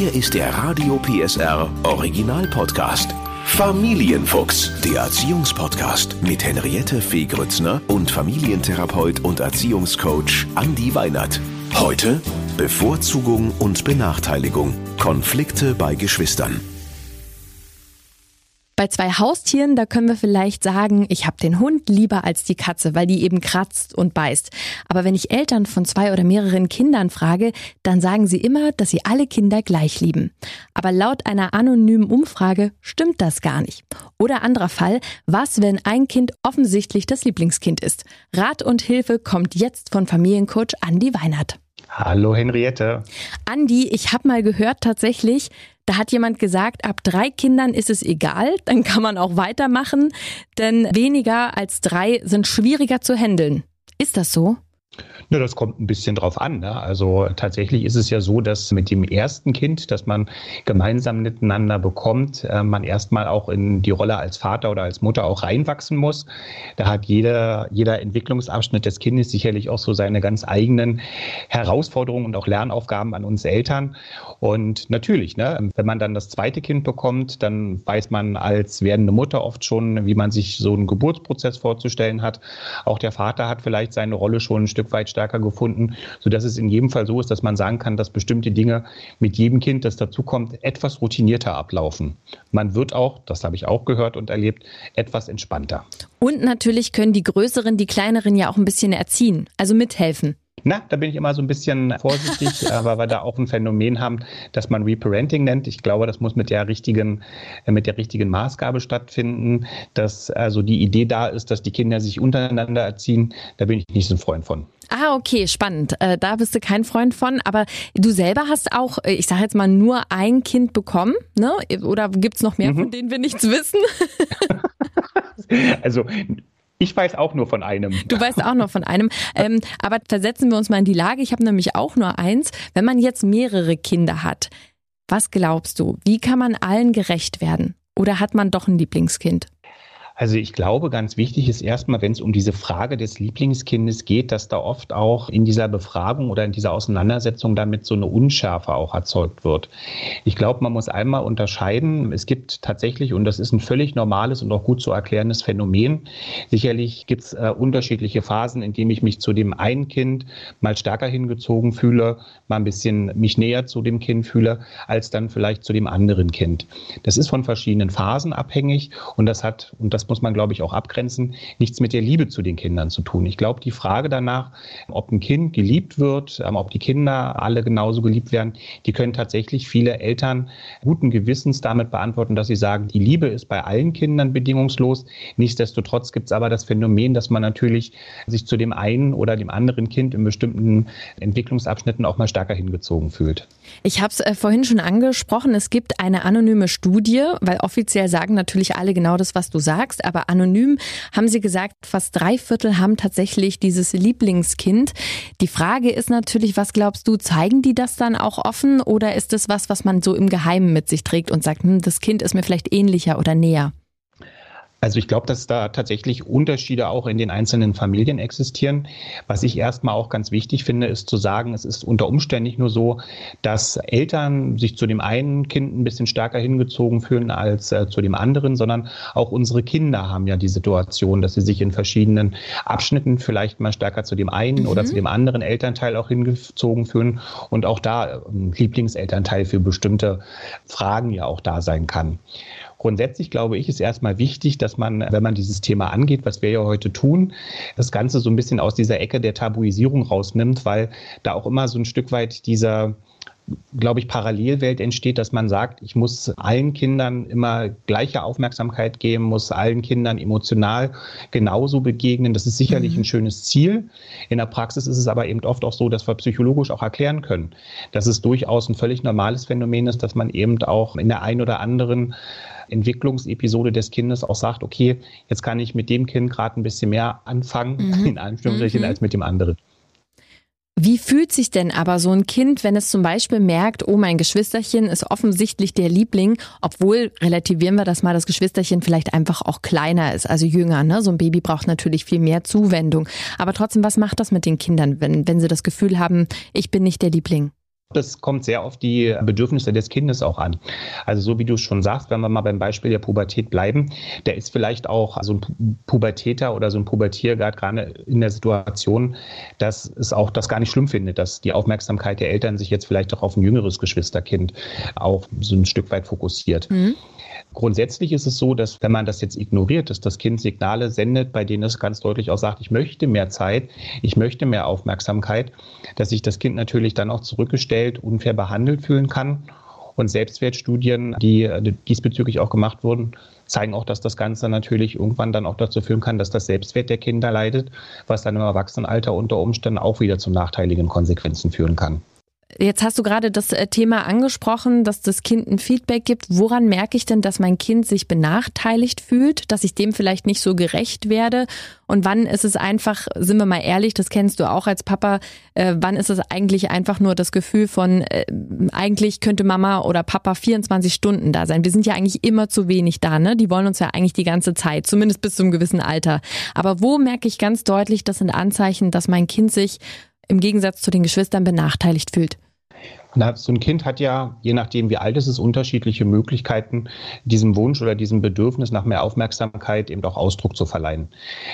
Hier ist der Radio PSR Original Podcast. Familienfuchs, der Erziehungspodcast mit Henriette Fee Grützner und Familientherapeut und Erziehungscoach Andi Weinert. Heute Bevorzugung und Benachteiligung. Konflikte bei Geschwistern. Bei zwei Haustieren, da können wir vielleicht sagen, ich habe den Hund lieber als die Katze, weil die eben kratzt und beißt. Aber wenn ich Eltern von zwei oder mehreren Kindern frage, dann sagen sie immer, dass sie alle Kinder gleich lieben. Aber laut einer anonymen Umfrage stimmt das gar nicht. Oder anderer Fall, was, wenn ein Kind offensichtlich das Lieblingskind ist? Rat und Hilfe kommt jetzt von Familiencoach Andi Weinert. Hallo Henriette. Andi, ich habe mal gehört tatsächlich, da hat jemand gesagt, ab drei Kindern ist es egal, dann kann man auch weitermachen, denn weniger als drei sind schwieriger zu handeln. Ist das so? Ja, das kommt ein bisschen drauf an. Ne? Also tatsächlich ist es ja so, dass mit dem ersten Kind, das man gemeinsam miteinander bekommt, äh, man erstmal auch in die Rolle als Vater oder als Mutter auch reinwachsen muss. Da hat jeder, jeder Entwicklungsabschnitt des Kindes sicherlich auch so seine ganz eigenen Herausforderungen und auch Lernaufgaben an uns Eltern. Und natürlich, ne, wenn man dann das zweite Kind bekommt, dann weiß man als werdende Mutter oft schon, wie man sich so einen Geburtsprozess vorzustellen hat. Auch der Vater hat vielleicht seine Rolle schon ein Stück weit stärker gefunden, sodass es in jedem Fall so ist, dass man sagen kann, dass bestimmte Dinge mit jedem Kind, das dazukommt, etwas routinierter ablaufen. Man wird auch, das habe ich auch gehört und erlebt, etwas entspannter. Und natürlich können die Größeren die Kleineren ja auch ein bisschen erziehen, also mithelfen. Na, da bin ich immer so ein bisschen vorsichtig, weil wir da auch ein Phänomen haben, das man Reparenting nennt. Ich glaube, das muss mit der richtigen, äh, mit der richtigen Maßgabe stattfinden, dass also die Idee da ist, dass die Kinder sich untereinander erziehen. Da bin ich nicht so ein Freund von. Ah, okay, spannend. Äh, da bist du kein Freund von. Aber du selber hast auch, äh, ich sage jetzt mal, nur ein Kind bekommen, ne? Oder gibt's noch mehr, mhm. von denen wir nichts wissen? also ich weiß auch nur von einem. Du weißt auch nur von einem. Ähm, aber versetzen wir uns mal in die Lage. Ich habe nämlich auch nur eins. Wenn man jetzt mehrere Kinder hat, was glaubst du? Wie kann man allen gerecht werden? Oder hat man doch ein Lieblingskind? Also ich glaube, ganz wichtig ist erstmal, wenn es um diese Frage des Lieblingskindes geht, dass da oft auch in dieser Befragung oder in dieser Auseinandersetzung damit so eine Unschärfe auch erzeugt wird. Ich glaube, man muss einmal unterscheiden. Es gibt tatsächlich, und das ist ein völlig normales und auch gut zu erklärendes Phänomen, sicherlich gibt es äh, unterschiedliche Phasen, in denen ich mich zu dem einen Kind mal stärker hingezogen fühle, mal ein bisschen mich näher zu dem Kind fühle, als dann vielleicht zu dem anderen Kind. Das ist von verschiedenen Phasen abhängig und das hat, und das muss man, glaube ich, auch abgrenzen, nichts mit der Liebe zu den Kindern zu tun. Ich glaube, die Frage danach, ob ein Kind geliebt wird, ähm, ob die Kinder alle genauso geliebt werden, die können tatsächlich viele Eltern guten Gewissens damit beantworten, dass sie sagen, die Liebe ist bei allen Kindern bedingungslos. Nichtsdestotrotz gibt es aber das Phänomen, dass man natürlich sich zu dem einen oder dem anderen Kind in bestimmten Entwicklungsabschnitten auch mal stärker hingezogen fühlt. Ich habe es äh, vorhin schon angesprochen, es gibt eine anonyme Studie, weil offiziell sagen natürlich alle genau das, was du sagst sagst, aber anonym haben sie gesagt, fast drei Viertel haben tatsächlich dieses Lieblingskind. Die Frage ist natürlich, was glaubst du, zeigen die das dann auch offen oder ist das was, was man so im Geheimen mit sich trägt und sagt, hm, das Kind ist mir vielleicht ähnlicher oder näher? Also ich glaube, dass da tatsächlich Unterschiede auch in den einzelnen Familien existieren. Was ich erstmal auch ganz wichtig finde, ist zu sagen, es ist unter Umständen nicht nur so, dass Eltern sich zu dem einen Kind ein bisschen stärker hingezogen fühlen als äh, zu dem anderen, sondern auch unsere Kinder haben ja die Situation, dass sie sich in verschiedenen Abschnitten vielleicht mal stärker zu dem einen mhm. oder zu dem anderen Elternteil auch hingezogen fühlen und auch da ein Lieblingselternteil für bestimmte Fragen ja auch da sein kann. Grundsätzlich glaube ich, ist erstmal wichtig, dass man, wenn man dieses Thema angeht, was wir ja heute tun, das Ganze so ein bisschen aus dieser Ecke der Tabuisierung rausnimmt, weil da auch immer so ein Stück weit dieser glaube ich, Parallelwelt entsteht, dass man sagt, ich muss allen Kindern immer gleiche Aufmerksamkeit geben, muss allen Kindern emotional genauso begegnen. Das ist sicherlich mhm. ein schönes Ziel. In der Praxis ist es aber eben oft auch so, dass wir psychologisch auch erklären können, dass es durchaus ein völlig normales Phänomen ist, dass man eben auch in der einen oder anderen Entwicklungsepisode des Kindes auch sagt, okay, jetzt kann ich mit dem Kind gerade ein bisschen mehr anfangen, mhm. in Anführungsstrichen, mhm. als mit dem anderen. Wie fühlt sich denn aber so ein Kind, wenn es zum Beispiel merkt, oh, mein Geschwisterchen ist offensichtlich der Liebling, obwohl, relativieren wir das mal, das Geschwisterchen vielleicht einfach auch kleiner ist, also jünger. Ne? So ein Baby braucht natürlich viel mehr Zuwendung. Aber trotzdem, was macht das mit den Kindern, wenn, wenn sie das Gefühl haben, ich bin nicht der Liebling? Das kommt sehr auf die Bedürfnisse des Kindes auch an. Also so wie du schon sagst, wenn wir mal beim Beispiel der Pubertät bleiben, der ist vielleicht auch so ein Pubertäter oder so ein Pubertier gerade in der Situation, dass es auch das gar nicht schlimm findet, dass die Aufmerksamkeit der Eltern sich jetzt vielleicht auch auf ein jüngeres Geschwisterkind auch so ein Stück weit fokussiert. Mhm. Grundsätzlich ist es so, dass wenn man das jetzt ignoriert, dass das Kind Signale sendet, bei denen es ganz deutlich auch sagt, ich möchte mehr Zeit, ich möchte mehr Aufmerksamkeit, dass sich das Kind natürlich dann auch zurückgestellt, unfair behandelt fühlen kann. Und Selbstwertstudien, die diesbezüglich auch gemacht wurden, zeigen auch, dass das Ganze natürlich irgendwann dann auch dazu führen kann, dass das Selbstwert der Kinder leidet, was dann im Erwachsenenalter unter Umständen auch wieder zu nachteiligen Konsequenzen führen kann. Jetzt hast du gerade das äh, Thema angesprochen, dass das Kind ein Feedback gibt. Woran merke ich denn, dass mein Kind sich benachteiligt fühlt, dass ich dem vielleicht nicht so gerecht werde? Und wann ist es einfach, sind wir mal ehrlich, das kennst du auch als Papa, äh, wann ist es eigentlich einfach nur das Gefühl von, äh, eigentlich könnte Mama oder Papa 24 Stunden da sein. Wir sind ja eigentlich immer zu wenig da, ne? Die wollen uns ja eigentlich die ganze Zeit, zumindest bis zu einem gewissen Alter. Aber wo merke ich ganz deutlich, das sind Anzeichen, dass mein Kind sich im Gegensatz zu den Geschwistern benachteiligt fühlt? Na, so ein Kind hat ja, je nachdem wie alt es ist, unterschiedliche Möglichkeiten, diesem Wunsch oder diesem Bedürfnis nach mehr Aufmerksamkeit eben auch Ausdruck zu verleihen.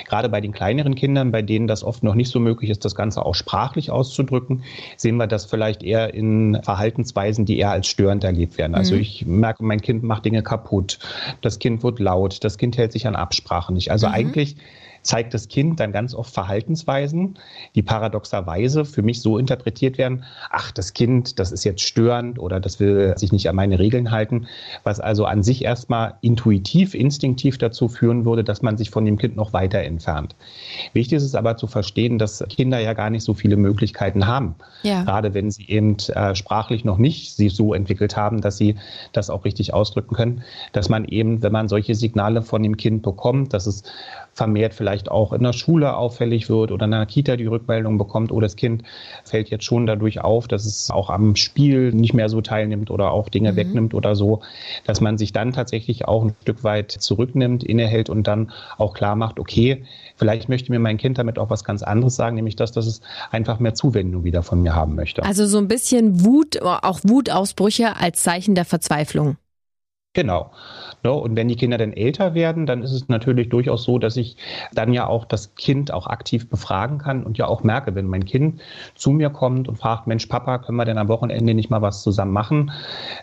Gerade bei den kleineren Kindern, bei denen das oft noch nicht so möglich ist, das Ganze auch sprachlich auszudrücken, sehen wir das vielleicht eher in Verhaltensweisen, die eher als störend erlebt werden. Also mhm. ich merke, mein Kind macht Dinge kaputt, das Kind wird laut, das Kind hält sich an Absprachen nicht. Also mhm. eigentlich zeigt das Kind dann ganz oft Verhaltensweisen, die paradoxerweise für mich so interpretiert werden, ach, das Kind, das ist jetzt störend oder das will sich nicht an meine Regeln halten, was also an sich erstmal intuitiv, instinktiv dazu führen würde, dass man sich von dem Kind noch weiter entfernt. Wichtig ist es aber zu verstehen, dass Kinder ja gar nicht so viele Möglichkeiten haben. Ja. Gerade wenn sie eben äh, sprachlich noch nicht sich so entwickelt haben, dass sie das auch richtig ausdrücken können, dass man eben, wenn man solche Signale von dem Kind bekommt, dass es vermehrt vielleicht auch in der Schule auffällig wird oder in der Kita die Rückmeldung bekommt, oh, das Kind fällt jetzt schon dadurch auf, dass es auch am Spiel nicht mehr so teilnimmt oder auch Dinge mhm. wegnimmt oder so, dass man sich dann tatsächlich auch ein Stück weit zurücknimmt, innehält und dann auch klar macht, okay, vielleicht möchte mir mein Kind damit auch was ganz anderes sagen, nämlich das, dass es einfach mehr Zuwendung wieder von mir haben möchte. Also so ein bisschen Wut, auch Wutausbrüche als Zeichen der Verzweiflung. Genau. Ne, und wenn die Kinder dann älter werden, dann ist es natürlich durchaus so, dass ich dann ja auch das Kind auch aktiv befragen kann und ja auch merke, wenn mein Kind zu mir kommt und fragt, Mensch, Papa, können wir denn am Wochenende nicht mal was zusammen machen?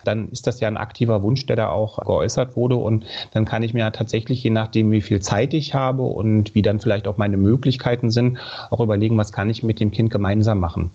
Dann ist das ja ein aktiver Wunsch, der da auch geäußert wurde. Und dann kann ich mir tatsächlich, je nachdem, wie viel Zeit ich habe und wie dann vielleicht auch meine Möglichkeiten sind, auch überlegen, was kann ich mit dem Kind gemeinsam machen.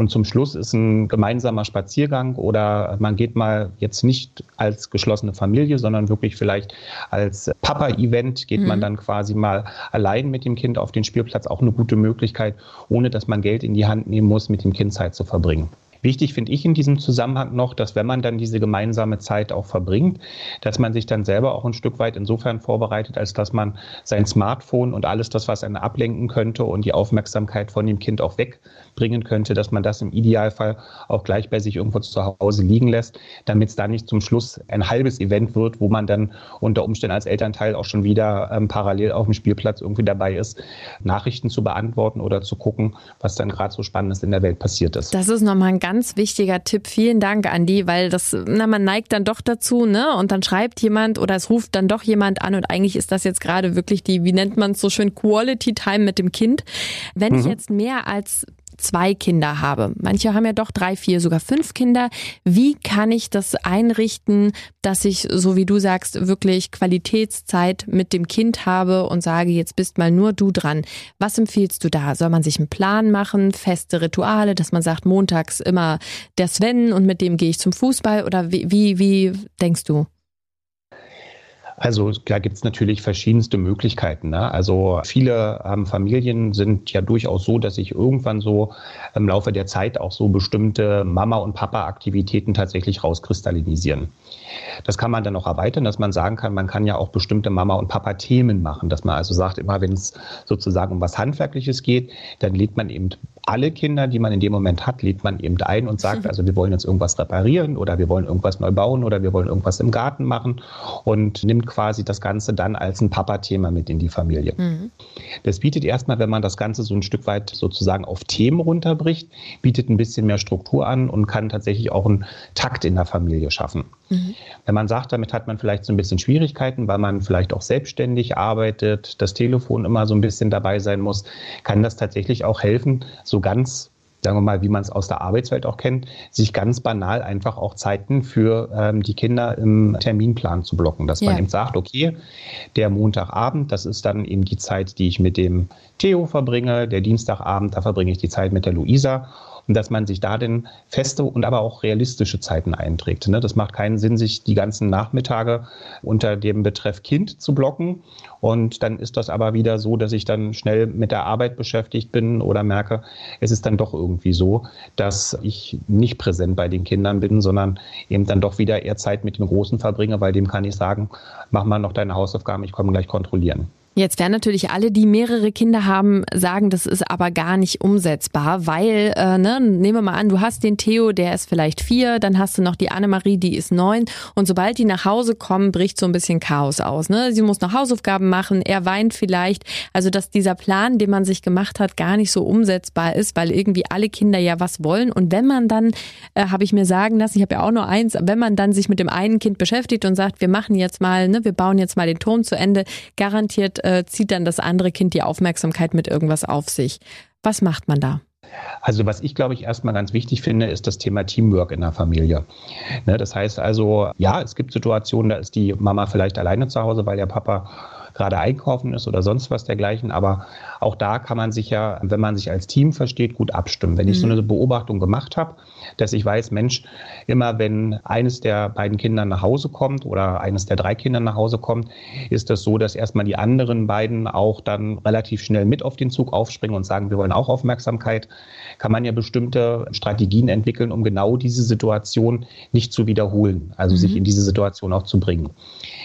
Und zum Schluss ist ein gemeinsamer Spaziergang oder man geht mal jetzt nicht als geschlossene Familie, sondern wirklich vielleicht als Papa-Event geht mhm. man dann quasi mal allein mit dem Kind auf den Spielplatz. Auch eine gute Möglichkeit, ohne dass man Geld in die Hand nehmen muss, mit dem Kind Zeit zu verbringen. Wichtig finde ich in diesem Zusammenhang noch, dass wenn man dann diese gemeinsame Zeit auch verbringt, dass man sich dann selber auch ein Stück weit insofern vorbereitet, als dass man sein Smartphone und alles das, was einen ablenken könnte und die Aufmerksamkeit von dem Kind auch wegbringen könnte, dass man das im Idealfall auch gleich bei sich irgendwo zu Hause liegen lässt, damit es da nicht zum Schluss ein halbes Event wird, wo man dann unter Umständen als Elternteil auch schon wieder ähm, parallel auf dem Spielplatz irgendwie dabei ist, Nachrichten zu beantworten oder zu gucken, was dann gerade so Spannendes in der Welt passiert ist. Das ist nochmal ein ganz ganz wichtiger Tipp. Vielen Dank, Andi, weil das, na, man neigt dann doch dazu, ne? Und dann schreibt jemand oder es ruft dann doch jemand an und eigentlich ist das jetzt gerade wirklich die, wie nennt man es so schön, Quality Time mit dem Kind. Wenn mhm. ich jetzt mehr als zwei Kinder habe. Manche haben ja doch drei, vier, sogar fünf Kinder. Wie kann ich das einrichten, dass ich, so wie du sagst, wirklich Qualitätszeit mit dem Kind habe und sage, jetzt bist mal nur du dran. Was empfiehlst du da? Soll man sich einen Plan machen, feste Rituale, dass man sagt, montags immer der Sven und mit dem gehe ich zum Fußball oder wie, wie, wie denkst du? Also da gibt es natürlich verschiedenste Möglichkeiten. Ne? Also viele ähm, Familien sind ja durchaus so, dass sich irgendwann so im Laufe der Zeit auch so bestimmte Mama- und Papa-Aktivitäten tatsächlich rauskristallisieren. Das kann man dann auch erweitern, dass man sagen kann, man kann ja auch bestimmte Mama- und Papa-Themen machen, dass man also sagt, immer wenn es sozusagen um was Handwerkliches geht, dann lädt man eben alle Kinder, die man in dem Moment hat, lädt man eben ein und sagt, also wir wollen jetzt irgendwas reparieren oder wir wollen irgendwas neu bauen oder wir wollen irgendwas im Garten machen und nimmt quasi das Ganze dann als ein Papa-Thema mit in die Familie. Mhm. Das bietet erstmal, wenn man das Ganze so ein Stück weit sozusagen auf Themen runterbricht, bietet ein bisschen mehr Struktur an und kann tatsächlich auch einen Takt in der Familie schaffen. Mhm. Wenn man sagt, damit hat man vielleicht so ein bisschen Schwierigkeiten, weil man vielleicht auch selbstständig arbeitet, das Telefon immer so ein bisschen dabei sein muss, kann das tatsächlich auch helfen, so ganz sagen wir mal, wie man es aus der Arbeitswelt auch kennt, sich ganz banal einfach auch Zeiten für ähm, die Kinder im Terminplan zu blocken. Dass ja. man eben sagt, okay, der Montagabend, das ist dann eben die Zeit, die ich mit dem Theo verbringe, der Dienstagabend, da verbringe ich die Zeit mit der Luisa und dass man sich da denn feste und aber auch realistische Zeiten einträgt. Ne? Das macht keinen Sinn, sich die ganzen Nachmittage unter dem Betreff Kind zu blocken. Und dann ist das aber wieder so, dass ich dann schnell mit der Arbeit beschäftigt bin oder merke, es ist dann doch irgendwie so, dass ich nicht präsent bei den Kindern bin, sondern eben dann doch wieder eher Zeit mit dem Großen verbringe, weil dem kann ich sagen, mach mal noch deine Hausaufgaben, ich komme gleich kontrollieren. Jetzt werden natürlich alle, die mehrere Kinder haben, sagen, das ist aber gar nicht umsetzbar, weil, äh, ne, nehmen wir mal an, du hast den Theo, der ist vielleicht vier, dann hast du noch die Annemarie, die ist neun und sobald die nach Hause kommen, bricht so ein bisschen Chaos aus. Ne? Sie muss noch Hausaufgaben machen, er weint vielleicht. Also, dass dieser Plan, den man sich gemacht hat, gar nicht so umsetzbar ist, weil irgendwie alle Kinder ja was wollen. Und wenn man dann, äh, habe ich mir sagen lassen, ich habe ja auch nur eins, wenn man dann sich mit dem einen Kind beschäftigt und sagt, wir machen jetzt mal, ne, wir bauen jetzt mal den Turm zu Ende, garantiert äh, zieht dann das andere Kind die Aufmerksamkeit mit irgendwas auf sich. Was macht man da? Also was ich glaube ich erstmal ganz wichtig finde, ist das Thema Teamwork in der Familie. Ne, das heißt also, ja, es gibt Situationen, da ist die Mama vielleicht alleine zu Hause, weil der Papa gerade einkaufen ist oder sonst was dergleichen. Aber auch da kann man sich ja, wenn man sich als Team versteht, gut abstimmen. Wenn ich so mhm. eine Beobachtung gemacht habe, dass ich weiß, Mensch, immer wenn eines der beiden Kinder nach Hause kommt oder eines der drei Kinder nach Hause kommt, ist das so, dass erstmal die anderen beiden auch dann relativ schnell mit auf den Zug aufspringen und sagen, wir wollen auch Aufmerksamkeit, kann man ja bestimmte Strategien entwickeln, um genau diese Situation nicht zu wiederholen, also mhm. sich in diese Situation auch zu bringen.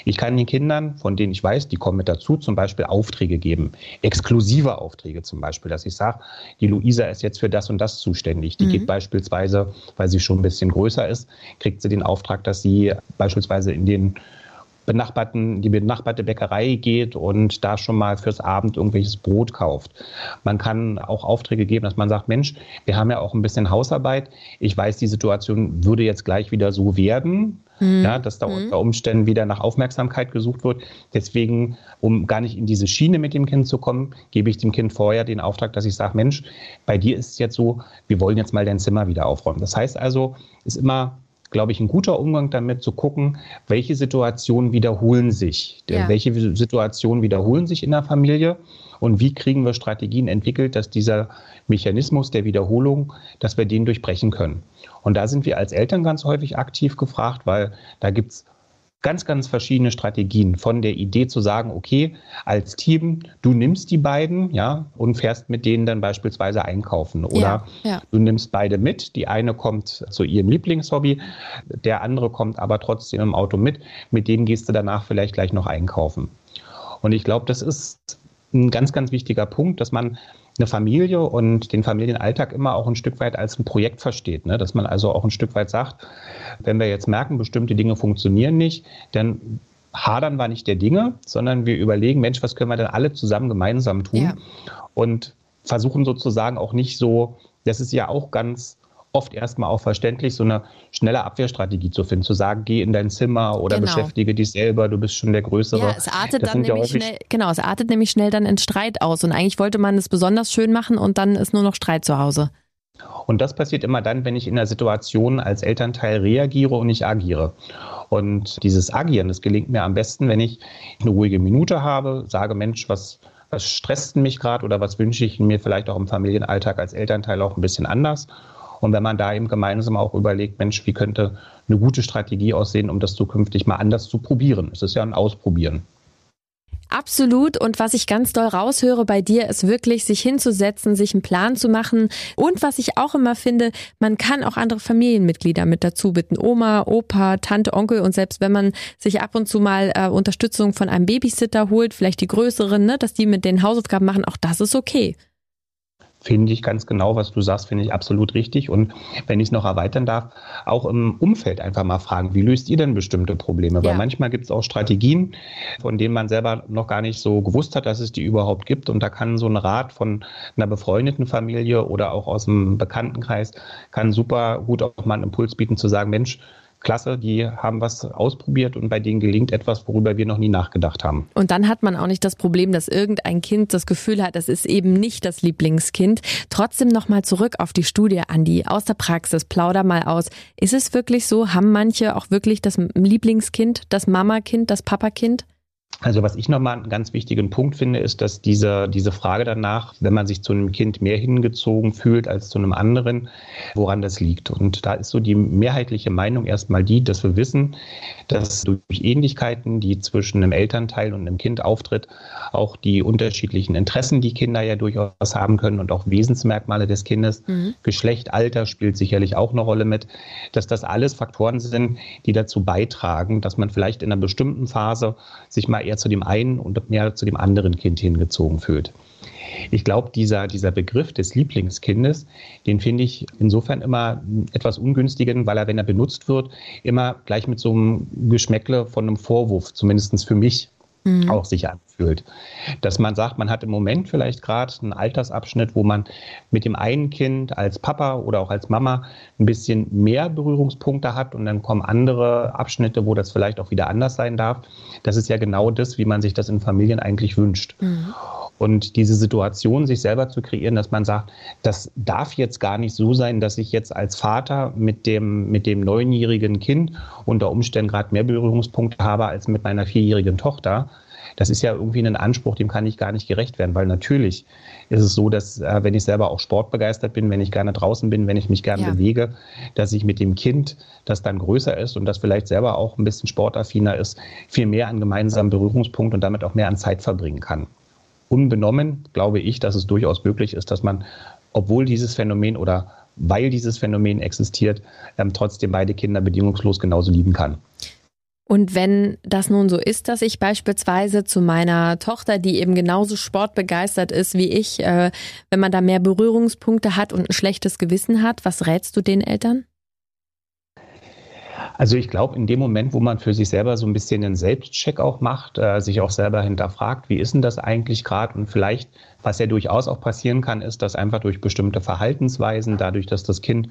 Ich kann den Kindern, von denen ich weiß, die kommen mit dazu, zum Beispiel Aufträge geben, exklusive Aufträge zum Beispiel, dass ich sage, die Luisa ist jetzt für das und das zuständig. Die mhm. geht beispielsweise, weil sie schon ein bisschen größer ist, kriegt sie den Auftrag, dass sie beispielsweise in den benachbarten, die benachbarte Bäckerei geht und da schon mal fürs Abend irgendwelches Brot kauft. Man kann auch Aufträge geben, dass man sagt, Mensch, wir haben ja auch ein bisschen Hausarbeit. Ich weiß, die Situation würde jetzt gleich wieder so werden, mhm. ja, dass da unter Umständen wieder nach Aufmerksamkeit gesucht wird. Deswegen, um gar nicht in diese Schiene mit dem Kind zu kommen, gebe ich dem Kind vorher den Auftrag, dass ich sage, Mensch, bei dir ist es jetzt so, wir wollen jetzt mal dein Zimmer wieder aufräumen. Das heißt also, ist immer glaube ich, ein guter Umgang damit zu gucken, welche Situationen wiederholen sich. Ja. Welche Situationen wiederholen sich in der Familie und wie kriegen wir Strategien entwickelt, dass dieser Mechanismus der Wiederholung, dass wir den durchbrechen können. Und da sind wir als Eltern ganz häufig aktiv gefragt, weil da gibt es ganz, ganz verschiedene Strategien. Von der Idee zu sagen, okay, als Team, du nimmst die beiden, ja, und fährst mit denen dann beispielsweise einkaufen. Oder ja, ja. du nimmst beide mit. Die eine kommt zu ihrem Lieblingshobby, der andere kommt aber trotzdem im Auto mit. Mit dem gehst du danach vielleicht gleich noch einkaufen. Und ich glaube, das ist ein ganz, ganz wichtiger Punkt, dass man eine Familie und den Familienalltag immer auch ein Stück weit als ein Projekt versteht. Ne? Dass man also auch ein Stück weit sagt, wenn wir jetzt merken, bestimmte Dinge funktionieren nicht, dann hadern wir nicht der Dinge, sondern wir überlegen, Mensch, was können wir denn alle zusammen gemeinsam tun? Ja. Und versuchen sozusagen auch nicht so, das ist ja auch ganz oft erstmal auch verständlich, so eine schnelle Abwehrstrategie zu finden, zu sagen, geh in dein Zimmer oder genau. beschäftige dich selber, du bist schon der Größere. Ja, es artet das dann nämlich ja schnell, genau, es artet nämlich schnell dann in Streit aus und eigentlich wollte man es besonders schön machen und dann ist nur noch Streit zu Hause. Und das passiert immer dann, wenn ich in der Situation als Elternteil reagiere und nicht agiere. Und dieses Agieren, das gelingt mir am besten, wenn ich eine ruhige Minute habe, sage, Mensch, was, was stresst mich gerade oder was wünsche ich mir vielleicht auch im Familienalltag als Elternteil auch ein bisschen anders und wenn man da eben gemeinsam auch überlegt, Mensch, wie könnte eine gute Strategie aussehen, um das zukünftig mal anders zu probieren. Es ist ja ein Ausprobieren. Absolut. Und was ich ganz doll raushöre bei dir, ist wirklich, sich hinzusetzen, sich einen Plan zu machen. Und was ich auch immer finde, man kann auch andere Familienmitglieder mit dazu bitten. Oma, Opa, Tante, Onkel. Und selbst wenn man sich ab und zu mal äh, Unterstützung von einem Babysitter holt, vielleicht die größeren, ne, dass die mit den Hausaufgaben machen, auch das ist okay. Finde ich ganz genau, was du sagst, finde ich absolut richtig. Und wenn ich es noch erweitern darf, auch im Umfeld einfach mal fragen, wie löst ihr denn bestimmte Probleme? Ja. Weil manchmal gibt es auch Strategien, von denen man selber noch gar nicht so gewusst hat, dass es die überhaupt gibt. Und da kann so ein Rat von einer befreundeten Familie oder auch aus dem Bekanntenkreis, kann super gut auch mal einen Impuls bieten zu sagen, Mensch, klasse, die haben was ausprobiert und bei denen gelingt etwas, worüber wir noch nie nachgedacht haben. Und dann hat man auch nicht das Problem, dass irgendein Kind das Gefühl hat, es ist eben nicht das Lieblingskind. Trotzdem nochmal zurück auf die Studie, Andi, aus der Praxis, plauder mal aus. Ist es wirklich so, haben manche auch wirklich das Lieblingskind, das Mamakind, das Papakind? Also was ich nochmal einen ganz wichtigen Punkt finde, ist, dass diese, diese Frage danach, wenn man sich zu einem Kind mehr hingezogen fühlt als zu einem anderen, woran das liegt. Und da ist so die mehrheitliche Meinung erstmal die, dass wir wissen, dass durch Ähnlichkeiten, die zwischen einem Elternteil und einem Kind auftritt, auch die unterschiedlichen Interessen, die Kinder ja durchaus haben können und auch Wesensmerkmale des Kindes, mhm. Geschlecht, Alter spielt sicherlich auch eine Rolle mit, dass das alles Faktoren sind, die dazu beitragen, dass man vielleicht in einer bestimmten Phase sich mal eher zu dem einen und mehr zu dem anderen Kind hingezogen fühlt. Ich glaube, dieser, dieser Begriff des Lieblingskindes, den finde ich insofern immer etwas ungünstigen, weil er, wenn er benutzt wird, immer gleich mit so einem Geschmäckle von einem Vorwurf, zumindest für mich, mhm. auch sich anfühlt. Dass man sagt, man hat im Moment vielleicht gerade einen Altersabschnitt, wo man mit dem einen Kind als Papa oder auch als Mama ein bisschen mehr Berührungspunkte hat und dann kommen andere Abschnitte, wo das vielleicht auch wieder anders sein darf. Das ist ja genau das, wie man sich das in Familien eigentlich wünscht. Mhm. Und diese Situation sich selber zu kreieren, dass man sagt, das darf jetzt gar nicht so sein, dass ich jetzt als Vater mit dem, mit dem neunjährigen Kind unter Umständen gerade mehr Berührungspunkte habe als mit meiner vierjährigen Tochter. Das ist ja irgendwie ein Anspruch, dem kann ich gar nicht gerecht werden, weil natürlich ist es so, dass äh, wenn ich selber auch sportbegeistert bin, wenn ich gerne draußen bin, wenn ich mich gerne ja. bewege, dass ich mit dem Kind, das dann größer ist und das vielleicht selber auch ein bisschen sportaffiner ist, viel mehr an gemeinsamen Berührungspunkt und damit auch mehr an Zeit verbringen kann unbenommen glaube ich, dass es durchaus möglich ist, dass man, obwohl dieses Phänomen oder weil dieses Phänomen existiert, ähm, trotzdem beide Kinder bedingungslos genauso lieben kann. Und wenn das nun so ist, dass ich beispielsweise zu meiner Tochter, die eben genauso sportbegeistert ist wie ich, äh, wenn man da mehr Berührungspunkte hat und ein schlechtes Gewissen hat, was rätst du den Eltern? Also ich glaube, in dem Moment, wo man für sich selber so ein bisschen einen Selbstcheck auch macht, äh, sich auch selber hinterfragt, wie ist denn das eigentlich gerade und vielleicht, was ja durchaus auch passieren kann, ist, dass einfach durch bestimmte Verhaltensweisen, dadurch, dass das Kind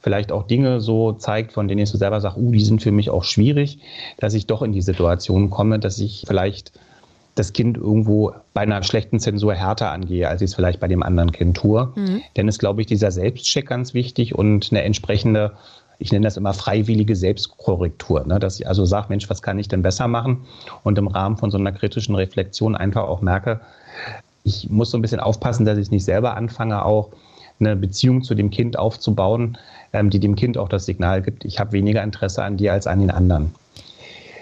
vielleicht auch Dinge so zeigt, von denen ich so selber sage, uh, die sind für mich auch schwierig, dass ich doch in die Situation komme, dass ich vielleicht das Kind irgendwo bei einer schlechten Zensur härter angehe, als ich es vielleicht bei dem anderen Kind tue. Mhm. Denn ist, glaube ich, dieser Selbstcheck ganz wichtig und eine entsprechende ich nenne das immer freiwillige Selbstkorrektur, ne? dass ich also sage, Mensch, was kann ich denn besser machen? Und im Rahmen von so einer kritischen Reflexion einfach auch merke, ich muss so ein bisschen aufpassen, dass ich nicht selber anfange, auch eine Beziehung zu dem Kind aufzubauen, ähm, die dem Kind auch das Signal gibt, ich habe weniger Interesse an dir als an den anderen.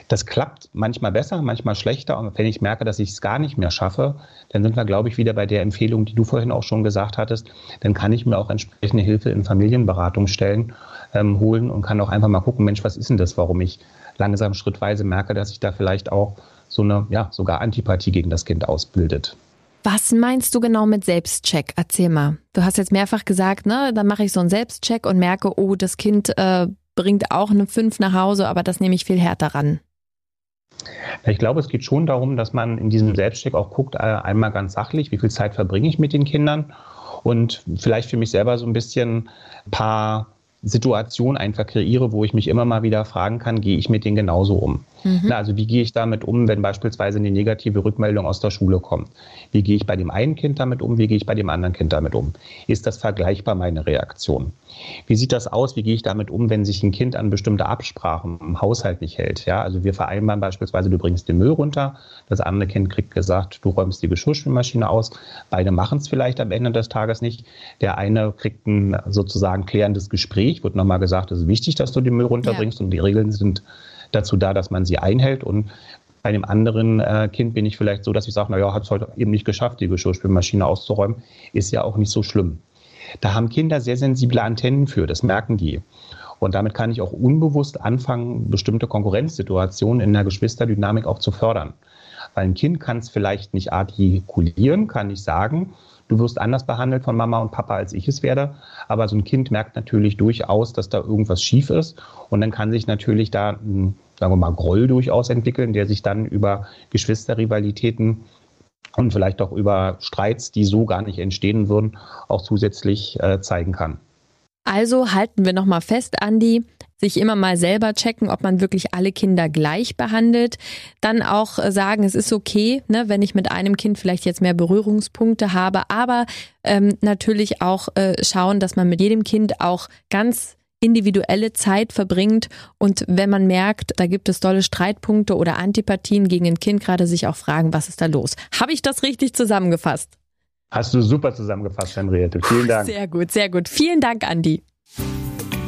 Das klappt manchmal besser, manchmal schlechter. Und wenn ich merke, dass ich es gar nicht mehr schaffe, dann sind wir, glaube ich, wieder bei der Empfehlung, die du vorhin auch schon gesagt hattest. Dann kann ich mir auch entsprechende Hilfe in Familienberatung stellen, ähm, holen und kann auch einfach mal gucken, Mensch, was ist denn das, warum ich langsam schrittweise merke, dass ich da vielleicht auch so eine, ja, sogar Antipathie gegen das Kind ausbildet. Was meinst du genau mit Selbstcheck? Erzähl mal. Du hast jetzt mehrfach gesagt, ne, dann mache ich so einen Selbstcheck und merke, oh, das Kind äh, bringt auch eine 5 nach Hause, aber das nehme ich viel härter ran. Ich glaube, es geht schon darum, dass man in diesem Selbstcheck auch guckt, äh, einmal ganz sachlich, wie viel Zeit verbringe ich mit den Kindern und vielleicht für mich selber so ein bisschen ein paar Situationen einfach kreiere, wo ich mich immer mal wieder fragen kann, gehe ich mit denen genauso um? Mhm. Na, also wie gehe ich damit um, wenn beispielsweise eine negative Rückmeldung aus der Schule kommt? Wie gehe ich bei dem einen Kind damit um? Wie gehe ich bei dem anderen Kind damit um? Ist das vergleichbar meine Reaktion? Wie sieht das aus? Wie gehe ich damit um, wenn sich ein Kind an bestimmte Absprachen im Haushalt nicht hält? Ja, also wir vereinbaren beispielsweise, du bringst den Müll runter, das andere Kind kriegt gesagt, du räumst die Geschirrspülmaschine aus. Beide machen es vielleicht am Ende des Tages nicht. Der eine kriegt ein sozusagen klärendes Gespräch, wird nochmal gesagt, es ist wichtig, dass du den Müll runterbringst ja. und die Regeln sind dazu da, dass man sie einhält. Und bei dem anderen äh, Kind bin ich vielleicht so, dass ich sage, naja, hat es heute eben nicht geschafft, die Geschirrspülmaschine auszuräumen. Ist ja auch nicht so schlimm. Da haben Kinder sehr sensible Antennen für, das merken die. Und damit kann ich auch unbewusst anfangen, bestimmte Konkurrenzsituationen in der Geschwisterdynamik auch zu fördern. Weil ein Kind kann es vielleicht nicht artikulieren, kann nicht sagen, du wirst anders behandelt von Mama und Papa, als ich es werde. Aber so ein Kind merkt natürlich durchaus, dass da irgendwas schief ist. Und dann kann sich natürlich da sagen wir mal, Groll durchaus entwickeln, der sich dann über Geschwisterrivalitäten und vielleicht auch über Streits, die so gar nicht entstehen würden, auch zusätzlich äh, zeigen kann. Also halten wir nochmal fest, Andi, sich immer mal selber checken, ob man wirklich alle Kinder gleich behandelt. Dann auch äh, sagen, es ist okay, ne, wenn ich mit einem Kind vielleicht jetzt mehr Berührungspunkte habe, aber ähm, natürlich auch äh, schauen, dass man mit jedem Kind auch ganz individuelle Zeit verbringt und wenn man merkt, da gibt es dolle Streitpunkte oder Antipathien gegen ein Kind, gerade sich auch fragen, was ist da los? Habe ich das richtig zusammengefasst? Hast du super zusammengefasst, Henriette. Vielen Dank. Sehr gut, sehr gut. Vielen Dank, Andi.